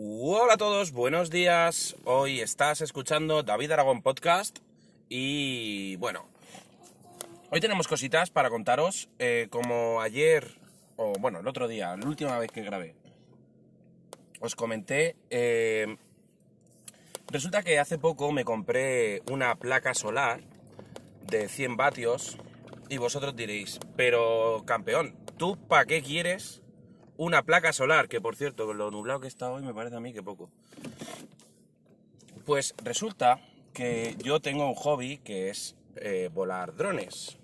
Hola a todos, buenos días. Hoy estás escuchando David Aragón Podcast y bueno, hoy tenemos cositas para contaros. Eh, como ayer, o bueno, el otro día, la última vez que grabé, os comenté, eh, resulta que hace poco me compré una placa solar de 100 vatios y vosotros diréis, pero campeón, ¿tú para qué quieres una placa solar, que por cierto, con lo nublado que está hoy me parece a mí que poco. Pues resulta que yo tengo un hobby que es eh, volar drones.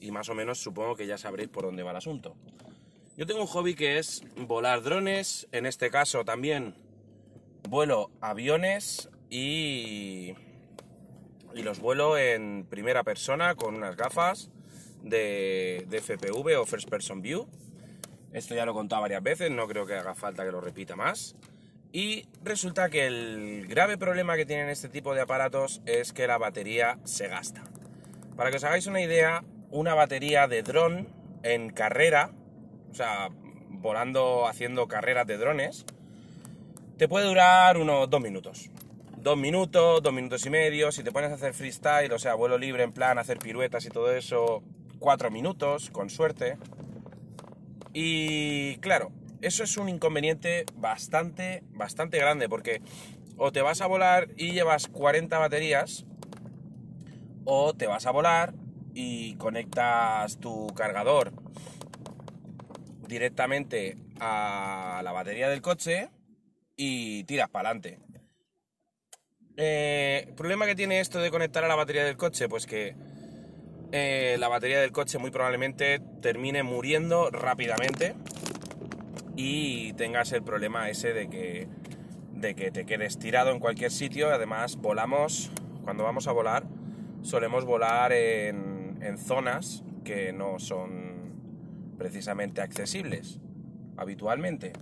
Y más o menos supongo que ya sabréis por dónde va el asunto. Yo tengo un hobby que es volar drones, en este caso también vuelo aviones y, y los vuelo en primera persona con unas gafas de, de FPV o First Person View esto ya lo he contado varias veces, no creo que haga falta que lo repita más. Y resulta que el grave problema que tienen este tipo de aparatos es que la batería se gasta. Para que os hagáis una idea, una batería de dron en carrera, o sea, volando, haciendo carreras de drones, te puede durar unos dos minutos. Dos minutos, dos minutos y medio, si te pones a hacer freestyle, o sea, vuelo libre en plan, hacer piruetas y todo eso, cuatro minutos, con suerte. Y claro, eso es un inconveniente bastante, bastante grande porque o te vas a volar y llevas 40 baterías o te vas a volar y conectas tu cargador directamente a la batería del coche y tiras para adelante. Eh, problema que tiene esto de conectar a la batería del coche, pues que eh, la batería del coche muy probablemente termine muriendo rápidamente y tengas el problema ese de que, de que te quedes tirado en cualquier sitio. Además, volamos, cuando vamos a volar, solemos volar en, zonas que no son precisamente accesibles habitualmente.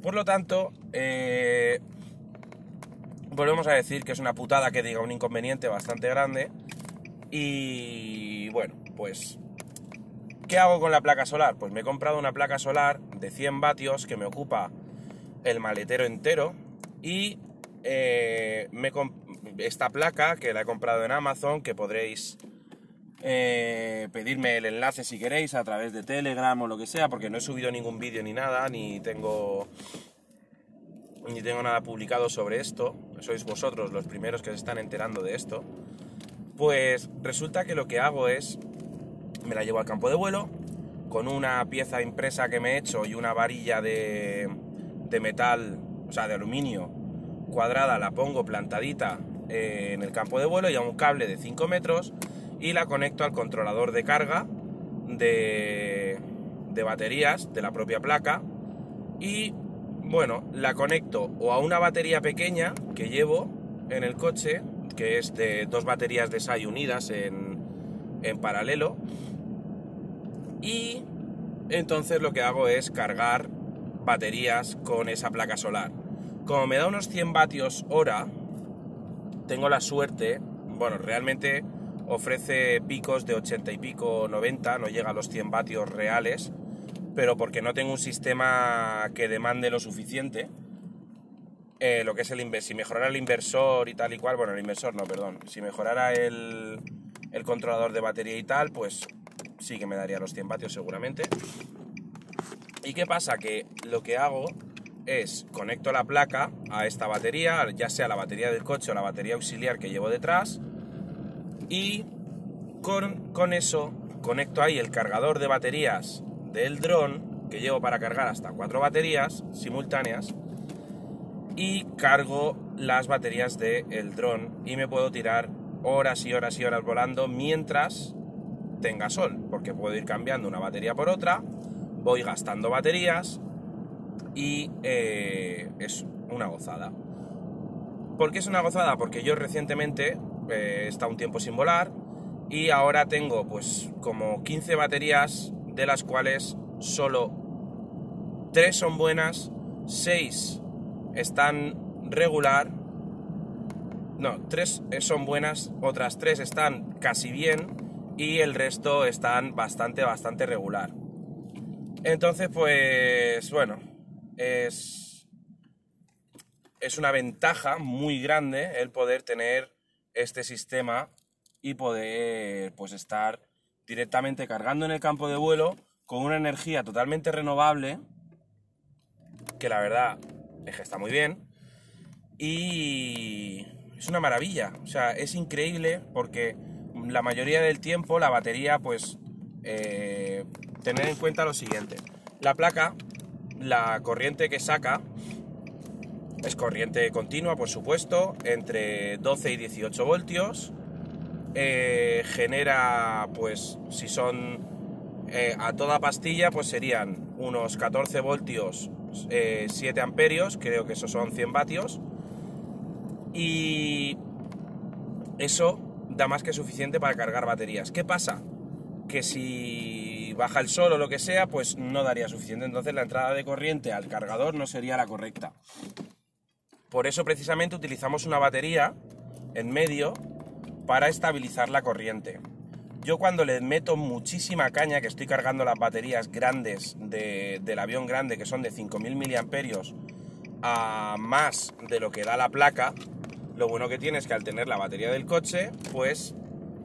Por lo tanto, eh, volvemos a decir que es una putada que diga un inconveniente bastante grande y bueno, pues, ¿qué hago con la placa solar? Pues me he comprado una placa solar de 100 vatios que me ocupa el maletero entero y eh, me esta placa que la he comprado en Amazon, que podréis eh, pedirme el enlace si queréis a través de Telegram o lo que sea, porque no he subido ningún vídeo ni nada, ni tengo ni tengo nada publicado sobre esto. Sois vosotros los primeros que se están enterando de esto. Pues resulta que lo que hago es, me la llevo al campo de vuelo, con una pieza impresa que me he hecho y una varilla de, metal, o sea, de aluminio cuadrada, la pongo plantadita eh, en el campo de vuelo y a un cable de 5 metros y la conecto al controlador de carga de, de baterías de la propia placa y bueno, la conecto o a una batería pequeña que llevo en el coche que es de dos baterías de SAI unidas en, en paralelo. Y entonces lo que hago es cargar baterías con esa placa solar. Como me da unos 100 vatios hora, tengo la suerte, bueno, realmente ofrece picos de 80 y pico 90, no llega a los 100 vatios reales, pero porque no tengo un sistema que demande lo suficiente, eh, lo que es el. Si mejorara el inversor y tal y cual, bueno, el inversor no, perdón. Si mejorara el, el controlador de batería y tal, pues sí que me daría los 100 vatios seguramente. ¿Y qué pasa? Que lo que hago es conecto la placa a esta batería, ya sea la batería del coche o la batería auxiliar que llevo detrás, y con, con eso conecto ahí el cargador de baterías del dron, que llevo para cargar hasta cuatro baterías simultáneas, y cargo las baterías del dron y me puedo tirar horas y horas y horas volando mientras tenga sol, porque puedo ir cambiando una batería por otra, voy gastando baterías y eh, es una gozada. ¿Por qué es una gozada? Porque yo recientemente eh, he estado un tiempo sin volar y ahora tengo pues como 15 baterías de las cuales solo 3 son buenas, 6 están regular. No, tres son buenas, otras tres están casi bien y el resto están bastante, bastante regular. Entonces, pues bueno, es, es una ventaja muy grande el poder tener este sistema y poder pues estar directamente cargando en el campo de vuelo con una energía totalmente renovable que la verdad que está muy bien. Y es una maravilla, o sea, es increíble porque la mayoría del tiempo la batería pues eh, tener en cuenta lo siguiente, la placa, la corriente que saca es corriente continua, por supuesto, entre 12 y 18 voltios. Eh, genera, pues, si son eh, a toda pastilla, pues serían unos 14 voltios, 7 eh, amperios, creo que esos son 100 vatios. Y eso da más que suficiente para cargar baterías. ¿Qué pasa? Que si baja el sol o lo que sea, pues no daría suficiente. Entonces la entrada de corriente al cargador no sería la correcta. Por eso precisamente utilizamos una batería en medio para estabilizar la corriente. Yo cuando le meto muchísima caña, que estoy cargando las baterías grandes del avión grande, que son de 5.000 miliamperios, a más de lo que da la placa, lo bueno que tiene es que al tener la batería del coche, pues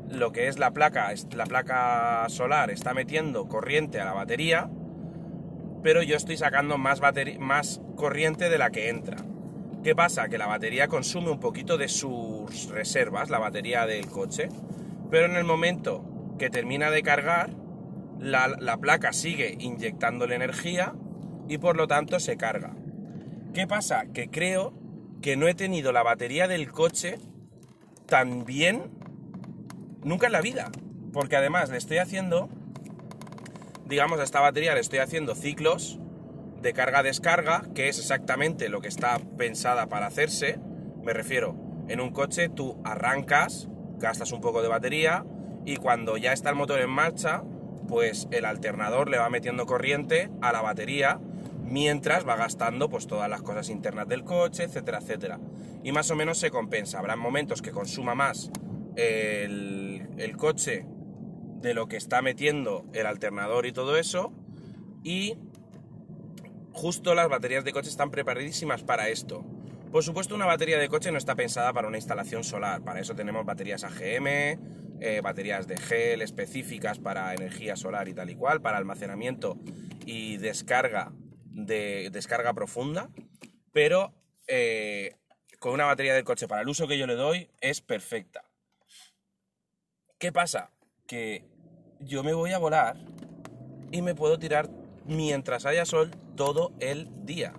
lo que es la placa, la placa solar está metiendo corriente a la batería, pero yo estoy sacando más, más corriente de la que entra. ¿Qué pasa? Que la batería consume un poquito de sus reservas, la batería del coche, pero en el momento que termina de cargar, la, placa sigue inyectándole energía y por lo tanto se carga. ¿Qué pasa? Que creo que no he tenido la batería del coche tan bien nunca en la vida. Porque además le estoy haciendo, digamos, a esta batería le estoy haciendo ciclos de carga-descarga, que es exactamente lo que está pensada para hacerse. Me refiero, en un coche tú arrancas, gastas un poco de batería y cuando ya está el motor en marcha, pues el alternador le va metiendo corriente a la batería mientras va gastando pues todas las cosas internas del coche, etcétera, etcétera. Y más o menos se compensa. Habrá momentos que consuma más el, el coche de lo que está metiendo el alternador y todo eso. Y justo las baterías de coche están preparadísimas para esto. Por supuesto, una batería de coche no está pensada para una instalación solar. Para eso tenemos baterías AGM, eh, baterías de gel específicas para energía solar y tal y cual, para almacenamiento y descarga de descarga profunda. Pero eh, con una batería de coche para el uso que yo le doy es perfecta. ¿Qué pasa? Que yo me voy a volar y me puedo tirar mientras haya sol todo el día.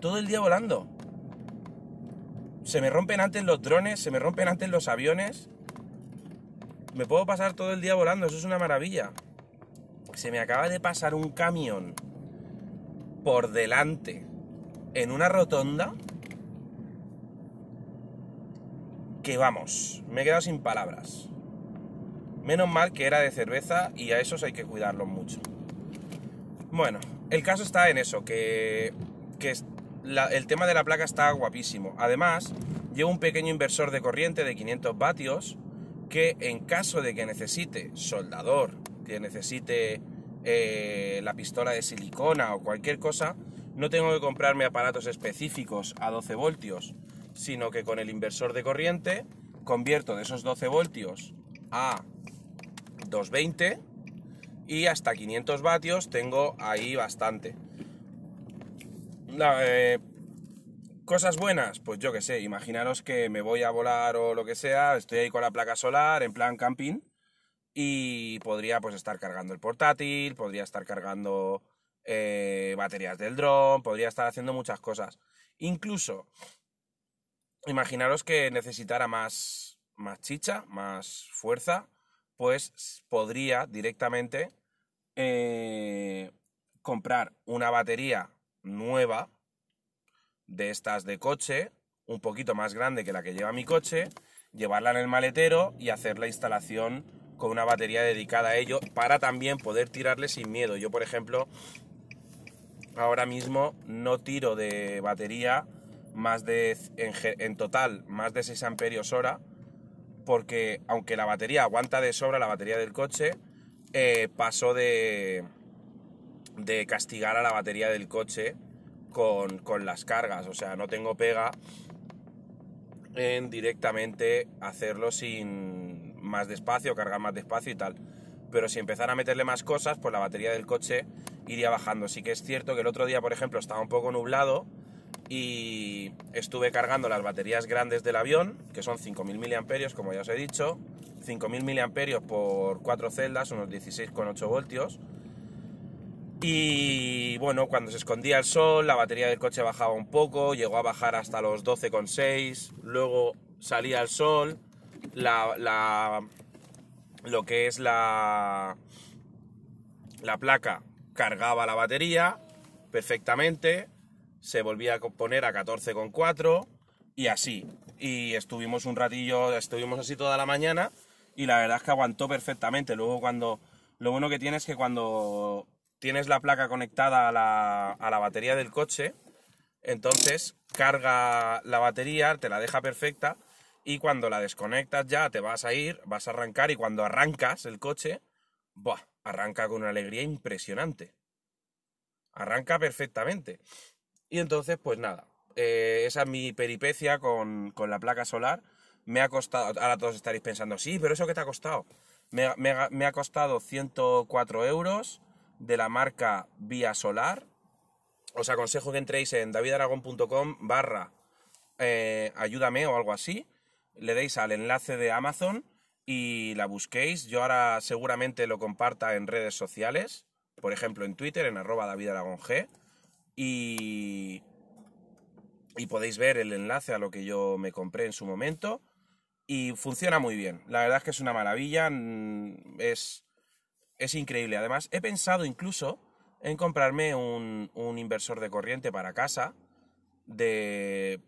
Todo el día volando. Se me rompen antes los drones, se me rompen antes los aviones. Me puedo pasar todo el día volando, eso es una maravilla. Se me acaba de pasar un camión por delante en una rotonda que vamos, me he quedado sin palabras. Menos mal que era de cerveza y a esos hay que cuidarlos mucho. Bueno, el caso está en eso, que, el tema de la placa está guapísimo. Además, llevo un pequeño inversor de corriente de 500 vatios que en caso de que necesite soldador, que necesite eh, la pistola de silicona o cualquier cosa, no tengo que comprarme aparatos específicos a 12 voltios, sino que con el inversor de corriente convierto de esos 12 voltios a 220 y hasta 500 vatios tengo ahí bastante. Eh, cosas buenas, pues yo que sé, imaginaros que me voy a volar o lo que sea, estoy ahí con la placa solar en plan camping y podría pues estar cargando el portátil, podría estar cargando eh, baterías del dron, podría estar haciendo muchas cosas. Incluso, imaginaros que necesitara más, más chicha, más fuerza, pues podría directamente eh, comprar una batería nueva de estas de coche, un poquito más grande que la que lleva mi coche, llevarla en el maletero y hacer la instalación con una batería dedicada a ello para también poder tirarle sin miedo. Yo, por ejemplo, ahora mismo no tiro de batería más de en, total más de 6 amperios hora porque aunque la batería aguanta de sobra, la batería del coche, eh, pasó de, de castigar a la batería del coche con, con las cargas, o sea, no tengo pega en directamente hacerlo sin más despacio, cargar más despacio y tal. Pero si empezara a meterle más cosas, pues la batería del coche iría bajando. Sí que es cierto que el otro día, por ejemplo, estaba un poco nublado y estuve cargando las baterías grandes del avión, que son 5.000 mAh, como ya os he dicho. 5.000 mAh por 4 celdas, unos 16,8 voltios. Y bueno, cuando se escondía el sol, la batería del coche bajaba un poco, llegó a bajar hasta los 12,6, luego salía el sol, la, lo que es la, la placa cargaba la batería perfectamente, se volvía a poner a 14,4 y así. Y estuvimos un ratillo, estuvimos así toda la mañana y la verdad es que aguantó perfectamente. Luego cuando, lo bueno que tiene es que cuando tienes la placa conectada a la, a la batería del coche, entonces carga la batería, te la deja perfecta y cuando la desconectas ya te vas a ir, vas a arrancar y cuando arrancas el coche, ¡buah! arranca con una alegría impresionante. Arranca perfectamente. Y entonces, pues nada, eh, esa es mi peripecia con, con, la placa solar. Me ha costado, ahora todos estaréis pensando, sí, pero ¿eso qué te ha costado? Me, me, me ha costado 104 euros de la marca Vía Solar. Os aconsejo que entréis en davidaragón.com barra eh, ayúdame o algo así. Le deis al enlace de Amazon y la busquéis. Yo ahora seguramente lo comparta en redes sociales, por ejemplo en Twitter, en arroba davidaragong. Y, y podéis ver el enlace a lo que yo me compré en su momento. Y funciona muy bien. La verdad es que es una maravilla. Mm, es es increíble. Además, he pensado incluso en comprarme un, inversor de corriente para casa de...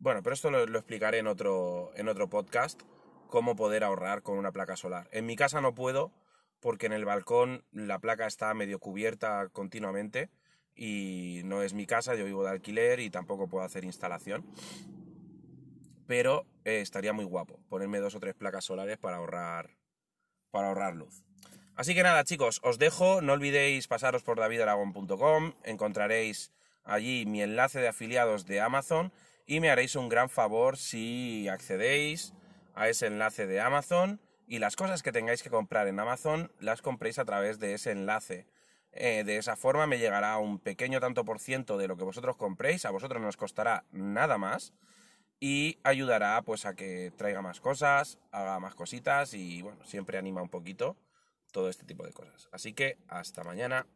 Bueno, pero esto lo, explicaré en otro, en otro podcast, cómo poder ahorrar con una placa solar. En mi casa no puedo porque en el balcón la placa está medio cubierta continuamente y no es mi casa, yo vivo de alquiler y tampoco puedo hacer instalación. Pero eh, estaría muy guapo ponerme dos o tres placas solares para ahorrar, para ahorrar luz. Así que nada, chicos, os dejo. No olvidéis pasaros por davidaragón.com. Encontraréis allí mi enlace de afiliados de Amazon y me haréis un gran favor si accedéis a ese enlace de Amazon y las cosas que tengáis que comprar en Amazon las compréis a través de ese enlace. Eh, de esa forma me llegará un pequeño tanto por ciento de lo que vosotros compréis, a vosotros no os costará nada más y ayudará pues a que traiga más cosas, haga más cositas y bueno, siempre anima un poquito todo este tipo de cosas. Así que hasta mañana.